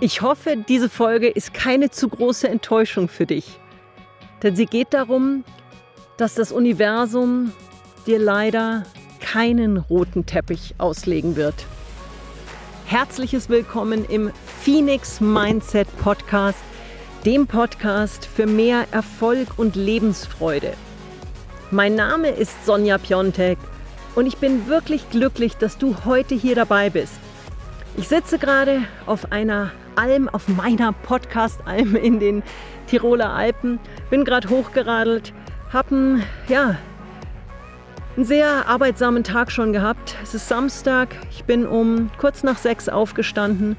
Ich hoffe, diese Folge ist keine zu große Enttäuschung für dich. Denn sie geht darum, dass das Universum dir leider keinen roten Teppich auslegen wird. Herzliches Willkommen im Phoenix Mindset Podcast, dem Podcast für mehr Erfolg und Lebensfreude. Mein Name ist Sonja Piontek und ich bin wirklich glücklich, dass du heute hier dabei bist. Ich sitze gerade auf einer Alm, auf meiner Podcast-Alm in den Tiroler Alpen. Bin gerade hochgeradelt, habe einen, ja, einen sehr arbeitsamen Tag schon gehabt. Es ist Samstag, ich bin um kurz nach sechs aufgestanden,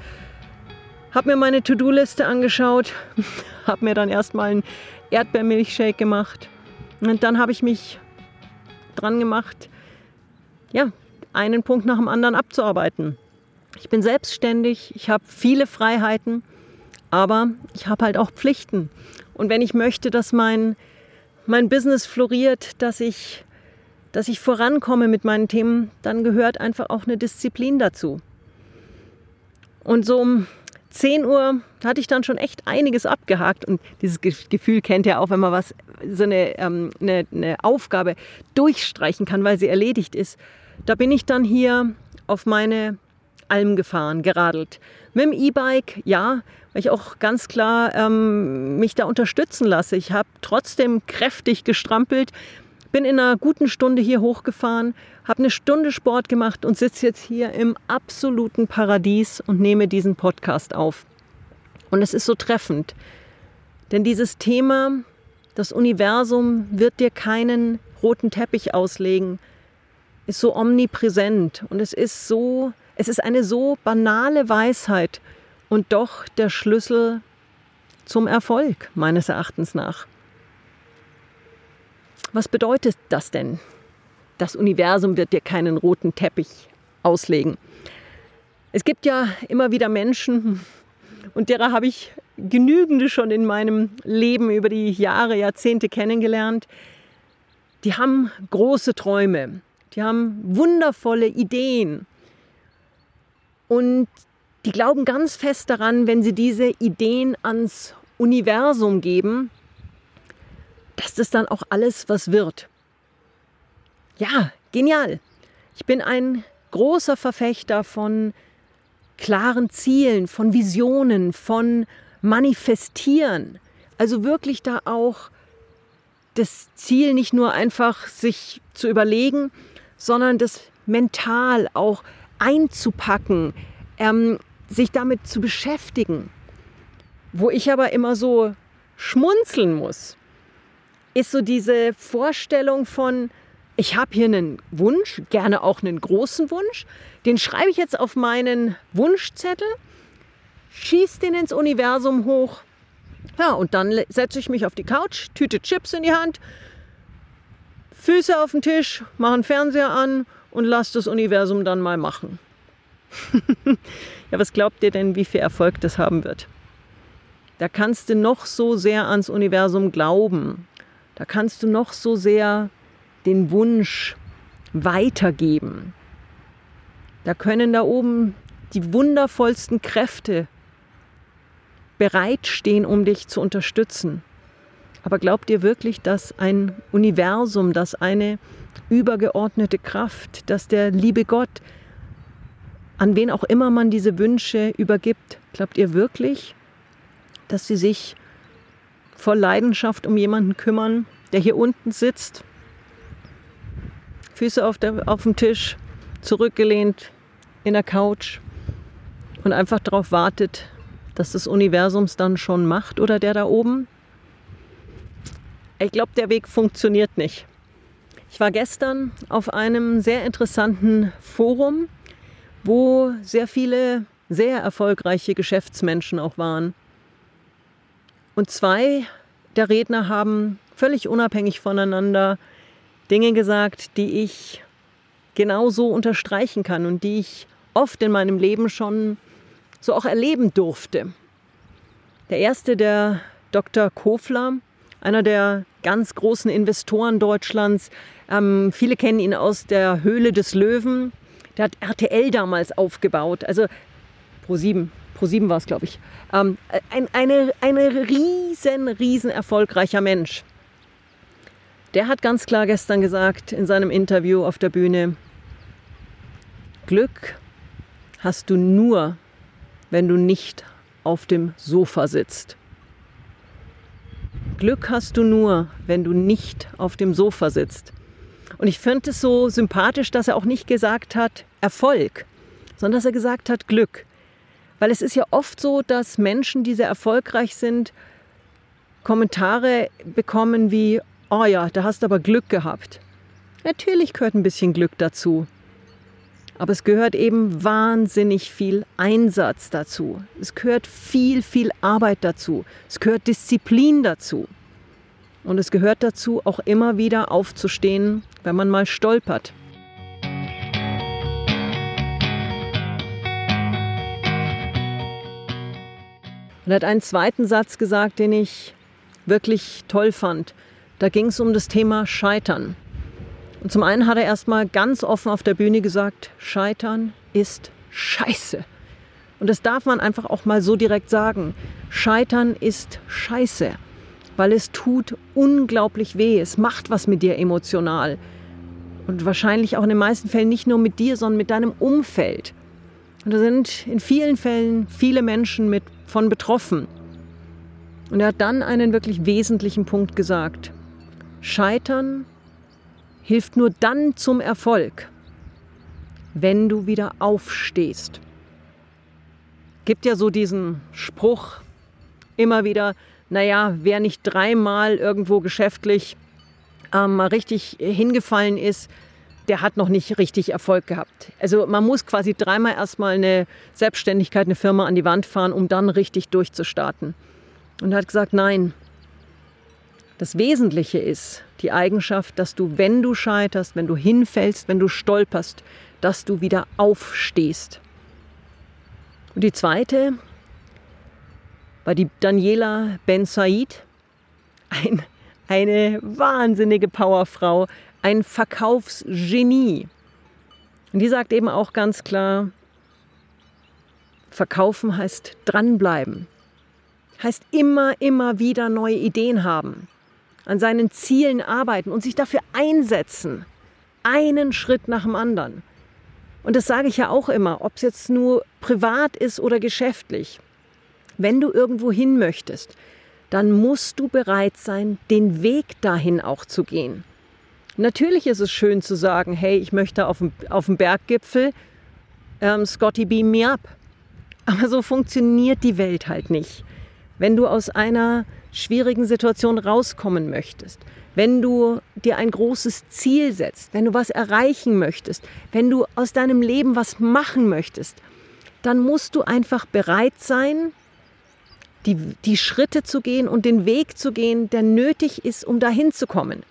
habe mir meine To-Do-Liste angeschaut, habe mir dann erstmal einen Erdbeermilchshake gemacht und dann habe ich mich dran gemacht, ja, einen Punkt nach dem anderen abzuarbeiten. Ich bin selbstständig, ich habe viele Freiheiten, aber ich habe halt auch Pflichten. Und wenn ich möchte, dass mein, mein Business floriert, dass ich, dass ich vorankomme mit meinen Themen, dann gehört einfach auch eine Disziplin dazu. Und so um 10 Uhr hatte ich dann schon echt einiges abgehakt. Und dieses Gefühl kennt ihr auch, wenn man was, so eine, ähm, eine, eine Aufgabe durchstreichen kann, weil sie erledigt ist. Da bin ich dann hier auf meine Alm gefahren, geradelt. Mit dem E-Bike, ja, weil ich auch ganz klar ähm, mich da unterstützen lasse. Ich habe trotzdem kräftig gestrampelt, bin in einer guten Stunde hier hochgefahren, habe eine Stunde Sport gemacht und sitze jetzt hier im absoluten Paradies und nehme diesen Podcast auf. Und es ist so treffend, denn dieses Thema, das Universum wird dir keinen roten Teppich auslegen, ist so omnipräsent und es ist so es ist eine so banale Weisheit und doch der Schlüssel zum Erfolg meines Erachtens nach. Was bedeutet das denn? Das Universum wird dir keinen roten Teppich auslegen. Es gibt ja immer wieder Menschen, und derer habe ich genügende schon in meinem Leben über die Jahre, Jahrzehnte kennengelernt, die haben große Träume, die haben wundervolle Ideen, und die glauben ganz fest daran, wenn sie diese Ideen ans Universum geben, dass das dann auch alles was wird. Ja, genial. Ich bin ein großer Verfechter von klaren Zielen, von Visionen, von Manifestieren. Also wirklich da auch das Ziel nicht nur einfach sich zu überlegen, sondern das mental auch einzupacken, ähm, sich damit zu beschäftigen. Wo ich aber immer so schmunzeln muss, ist so diese Vorstellung von, ich habe hier einen Wunsch, gerne auch einen großen Wunsch, den schreibe ich jetzt auf meinen Wunschzettel, schieße den ins Universum hoch. Ja, und dann setze ich mich auf die Couch, Tüte Chips in die Hand, Füße auf den Tisch, mache einen Fernseher an und lass das Universum dann mal machen. ja, was glaubt ihr denn, wie viel Erfolg das haben wird? Da kannst du noch so sehr ans Universum glauben. Da kannst du noch so sehr den Wunsch weitergeben. Da können da oben die wundervollsten Kräfte bereitstehen, um dich zu unterstützen. Aber glaubt ihr wirklich, dass ein Universum, dass eine übergeordnete Kraft, dass der liebe Gott, an wen auch immer man diese Wünsche übergibt, glaubt ihr wirklich, dass sie sich voll Leidenschaft um jemanden kümmern, der hier unten sitzt, Füße auf, der, auf dem Tisch, zurückgelehnt in der Couch und einfach darauf wartet, dass das Universum es dann schon macht oder der da oben? Ich glaube, der Weg funktioniert nicht. Ich war gestern auf einem sehr interessanten Forum, wo sehr viele sehr erfolgreiche Geschäftsmenschen auch waren. Und zwei der Redner haben völlig unabhängig voneinander Dinge gesagt, die ich genauso unterstreichen kann und die ich oft in meinem Leben schon so auch erleben durfte. Der erste, der Dr. Kofler, einer der ganz großen Investoren Deutschlands. Ähm, viele kennen ihn aus der Höhle des Löwen. Der hat RTL damals aufgebaut. Also Pro7, Pro7 war es, glaube ich. Ähm, ein eine, eine riesen, riesen erfolgreicher Mensch. Der hat ganz klar gestern gesagt in seinem Interview auf der Bühne, Glück hast du nur, wenn du nicht auf dem Sofa sitzt. Glück hast du nur, wenn du nicht auf dem Sofa sitzt. Und ich finde es so sympathisch, dass er auch nicht gesagt hat Erfolg, sondern dass er gesagt hat Glück. Weil es ist ja oft so, dass Menschen, die sehr erfolgreich sind, Kommentare bekommen wie, oh ja, da hast du aber Glück gehabt. Natürlich gehört ein bisschen Glück dazu. Aber es gehört eben wahnsinnig viel Einsatz dazu. Es gehört viel, viel Arbeit dazu. Es gehört Disziplin dazu. Und es gehört dazu, auch immer wieder aufzustehen, wenn man mal stolpert. Und er hat einen zweiten Satz gesagt, den ich wirklich toll fand. Da ging es um das Thema Scheitern. Und zum einen hat er erstmal ganz offen auf der Bühne gesagt, Scheitern ist Scheiße. Und das darf man einfach auch mal so direkt sagen. Scheitern ist Scheiße, weil es tut unglaublich weh. Es macht was mit dir emotional. Und wahrscheinlich auch in den meisten Fällen nicht nur mit dir, sondern mit deinem Umfeld. Und da sind in vielen Fällen viele Menschen mit von betroffen. Und er hat dann einen wirklich wesentlichen Punkt gesagt. Scheitern hilft nur dann zum Erfolg, wenn du wieder aufstehst. Gibt ja so diesen Spruch immer wieder, naja, wer nicht dreimal irgendwo geschäftlich ähm, mal richtig hingefallen ist, der hat noch nicht richtig Erfolg gehabt. Also man muss quasi dreimal erstmal eine Selbstständigkeit, eine Firma an die Wand fahren, um dann richtig durchzustarten. Und er hat gesagt, nein, das Wesentliche ist die Eigenschaft, dass du, wenn du scheiterst, wenn du hinfällst, wenn du stolperst, dass du wieder aufstehst. Und die zweite war die Daniela Ben Said, ein, eine wahnsinnige Powerfrau, ein Verkaufsgenie. Und die sagt eben auch ganz klar, verkaufen heißt dranbleiben, heißt immer, immer wieder neue Ideen haben an seinen Zielen arbeiten und sich dafür einsetzen. Einen Schritt nach dem anderen. Und das sage ich ja auch immer, ob es jetzt nur privat ist oder geschäftlich. Wenn du irgendwo hin möchtest, dann musst du bereit sein, den Weg dahin auch zu gehen. Natürlich ist es schön zu sagen, hey, ich möchte auf dem, auf dem Berggipfel, ähm, Scotty beam me up. Aber so funktioniert die Welt halt nicht. Wenn du aus einer schwierigen Situation rauskommen möchtest, wenn du dir ein großes Ziel setzt, wenn du was erreichen möchtest, wenn du aus deinem Leben was machen möchtest, dann musst du einfach bereit sein, die, die Schritte zu gehen und den Weg zu gehen, der nötig ist, um dahin zu kommen.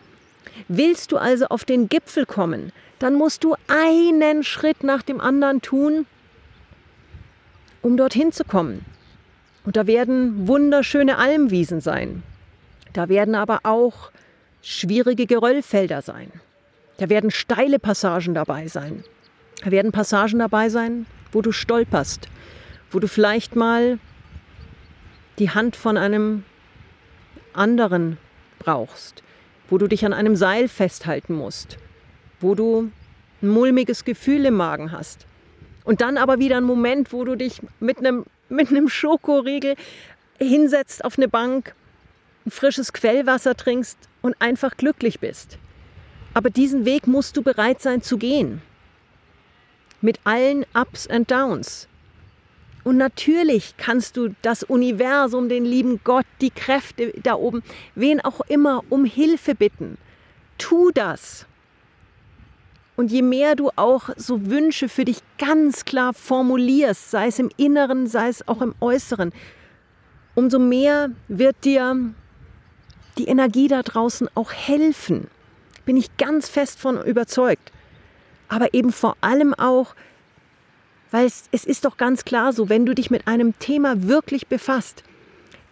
Willst du also auf den Gipfel kommen, dann musst du einen Schritt nach dem anderen tun, um dorthin zu kommen. Und da werden wunderschöne Almwiesen sein. Da werden aber auch schwierige Geröllfelder sein. Da werden steile Passagen dabei sein. Da werden Passagen dabei sein, wo du stolperst, wo du vielleicht mal die Hand von einem anderen brauchst, wo du dich an einem Seil festhalten musst, wo du ein mulmiges Gefühl im Magen hast. Und dann aber wieder ein Moment, wo du dich mit einem mit einem Schokoriegel hinsetzt auf eine Bank, ein frisches Quellwasser trinkst und einfach glücklich bist. Aber diesen Weg musst du bereit sein zu gehen. Mit allen Ups und Downs. Und natürlich kannst du das Universum, den lieben Gott, die Kräfte da oben, wen auch immer, um Hilfe bitten. Tu das. Und je mehr du auch so Wünsche für dich ganz klar formulierst, sei es im Inneren, sei es auch im Äußeren, umso mehr wird dir die Energie da draußen auch helfen. Bin ich ganz fest von überzeugt. Aber eben vor allem auch, weil es, es ist doch ganz klar so, wenn du dich mit einem Thema wirklich befasst,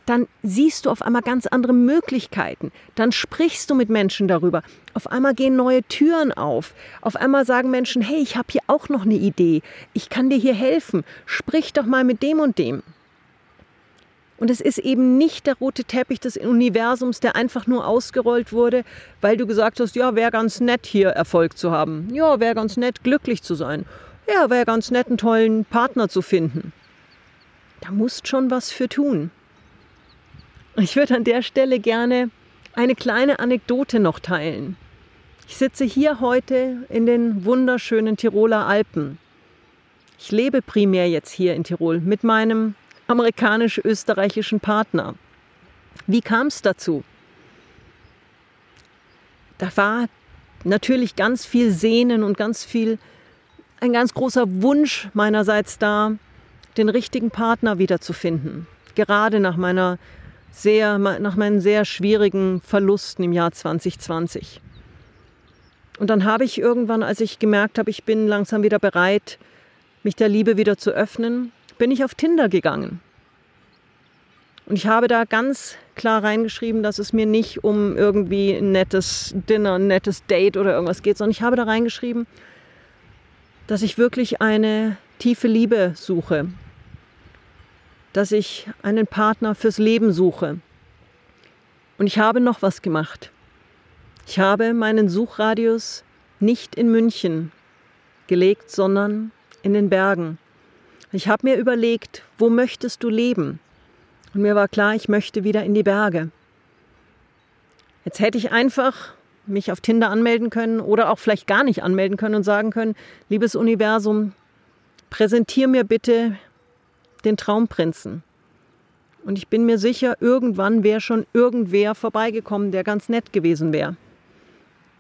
dann siehst du auf einmal ganz andere Möglichkeiten. Dann sprichst du mit Menschen darüber. Auf einmal gehen neue Türen auf. Auf einmal sagen Menschen, hey, ich habe hier auch noch eine Idee. Ich kann dir hier helfen. Sprich doch mal mit dem und dem. Und es ist eben nicht der rote Teppich des Universums, der einfach nur ausgerollt wurde, weil du gesagt hast, ja, wäre ganz nett hier Erfolg zu haben. Ja, wäre ganz nett glücklich zu sein. Ja, wäre ganz nett einen tollen Partner zu finden. Da musst schon was für tun. Ich würde an der Stelle gerne eine kleine Anekdote noch teilen. Ich sitze hier heute in den wunderschönen Tiroler Alpen. Ich lebe primär jetzt hier in Tirol mit meinem amerikanisch-österreichischen Partner. Wie kam es dazu? Da war natürlich ganz viel Sehnen und ganz viel, ein ganz großer Wunsch meinerseits da, den richtigen Partner wiederzufinden. Gerade nach meiner sehr, nach meinen sehr schwierigen Verlusten im Jahr 2020. Und dann habe ich irgendwann, als ich gemerkt habe, ich bin langsam wieder bereit, mich der Liebe wieder zu öffnen, bin ich auf Tinder gegangen. Und ich habe da ganz klar reingeschrieben, dass es mir nicht um irgendwie ein nettes Dinner, ein nettes Date oder irgendwas geht, sondern ich habe da reingeschrieben, dass ich wirklich eine tiefe Liebe suche, dass ich einen Partner fürs Leben suche. Und ich habe noch was gemacht. Ich habe meinen Suchradius nicht in München gelegt, sondern in den Bergen. Ich habe mir überlegt, wo möchtest du leben? Und mir war klar, ich möchte wieder in die Berge. Jetzt hätte ich einfach mich auf Tinder anmelden können oder auch vielleicht gar nicht anmelden können und sagen können, liebes Universum, präsentier mir bitte den Traumprinzen. Und ich bin mir sicher, irgendwann wäre schon irgendwer vorbeigekommen, der ganz nett gewesen wäre.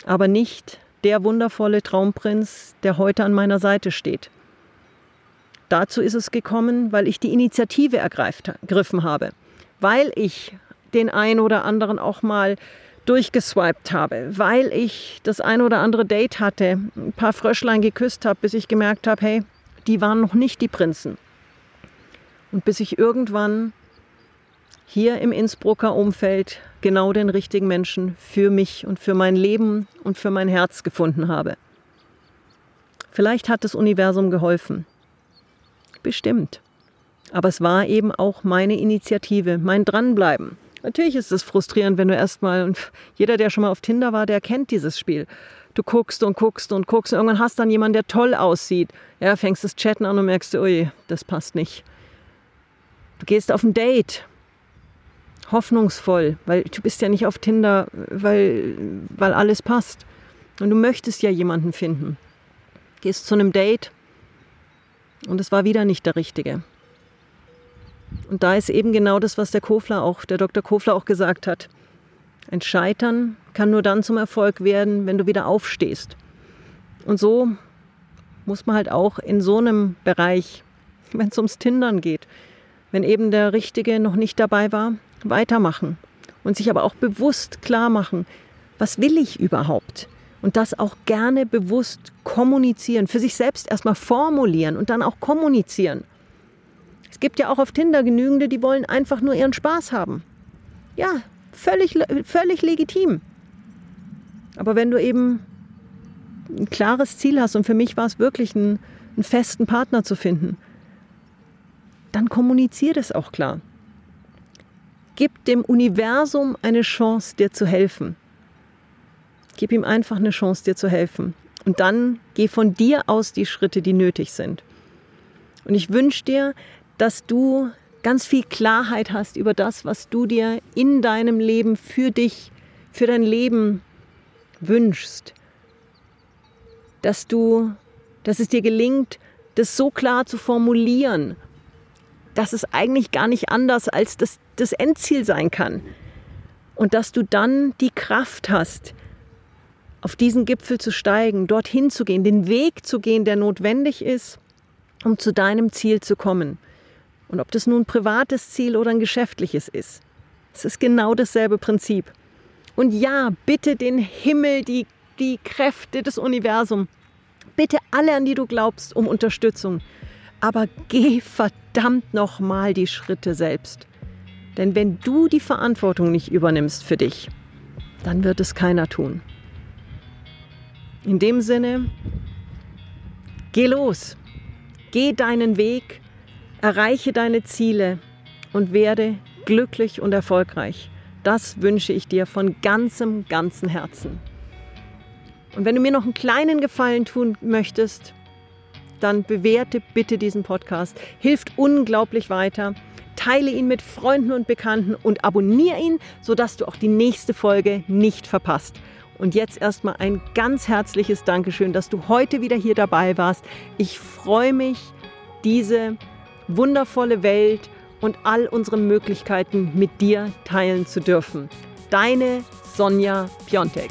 Aber nicht der wundervolle Traumprinz, der heute an meiner Seite steht. Dazu ist es gekommen, weil ich die Initiative ergriffen habe, weil ich den ein oder anderen auch mal durchgeswiped habe, weil ich das ein oder andere Date hatte, ein paar Fröschlein geküsst habe, bis ich gemerkt habe, hey, die waren noch nicht die Prinzen. Und bis ich irgendwann hier im Innsbrucker Umfeld genau den richtigen Menschen für mich und für mein Leben und für mein Herz gefunden habe. Vielleicht hat das Universum geholfen bestimmt. Aber es war eben auch meine Initiative, mein Dranbleiben. Natürlich ist es frustrierend, wenn du erstmal, und jeder, der schon mal auf Tinder war, der kennt dieses Spiel. Du guckst und guckst und guckst und irgendwann hast dann jemanden, der toll aussieht. Ja, fängst das Chatten an und merkst, ui, das passt nicht. Du gehst auf ein Date. Hoffnungsvoll, weil du bist ja nicht auf Tinder, weil, weil alles passt. Und du möchtest ja jemanden finden. Gehst zu einem Date, und es war wieder nicht der richtige. Und da ist eben genau das, was der Kofler auch, der Dr. Kofler auch gesagt hat. Ein Scheitern kann nur dann zum Erfolg werden, wenn du wieder aufstehst. Und so muss man halt auch in so einem Bereich, wenn es ums Tindern geht, wenn eben der Richtige noch nicht dabei war, weitermachen. Und sich aber auch bewusst klar machen, was will ich überhaupt? und das auch gerne bewusst kommunizieren, für sich selbst erstmal formulieren und dann auch kommunizieren. Es gibt ja auch auf Tinder genügende, die wollen einfach nur ihren Spaß haben. Ja, völlig, völlig legitim. Aber wenn du eben ein klares Ziel hast, und für mich war es wirklich, einen, einen festen Partner zu finden, dann kommunizier das auch klar. Gib dem Universum eine Chance, dir zu helfen. Gib ihm einfach eine Chance, dir zu helfen. Und dann geh von dir aus die Schritte, die nötig sind. Und ich wünsche dir, dass du ganz viel Klarheit hast über das, was du dir in deinem Leben für dich, für dein Leben wünschst. Dass du, dass es dir gelingt, das so klar zu formulieren, dass es eigentlich gar nicht anders als das, das Endziel sein kann. Und dass du dann die Kraft hast, auf diesen Gipfel zu steigen, dorthin zu gehen, den Weg zu gehen, der notwendig ist, um zu deinem Ziel zu kommen. Und ob das nun ein privates Ziel oder ein geschäftliches ist. Es ist genau dasselbe Prinzip. Und ja, bitte den Himmel, die, die Kräfte des Universums, bitte alle, an die du glaubst, um Unterstützung. Aber geh verdammt nochmal die Schritte selbst. Denn wenn du die Verantwortung nicht übernimmst für dich, dann wird es keiner tun. In dem Sinne, geh los, geh deinen Weg, erreiche deine Ziele und werde glücklich und erfolgreich. Das wünsche ich dir von ganzem, ganzem Herzen. Und wenn du mir noch einen kleinen Gefallen tun möchtest, dann bewerte bitte diesen Podcast. Hilft unglaublich weiter. Teile ihn mit Freunden und Bekannten und abonniere ihn, sodass du auch die nächste Folge nicht verpasst. Und jetzt erstmal ein ganz herzliches Dankeschön, dass du heute wieder hier dabei warst. Ich freue mich, diese wundervolle Welt und all unsere Möglichkeiten mit dir teilen zu dürfen. Deine Sonja Piontek.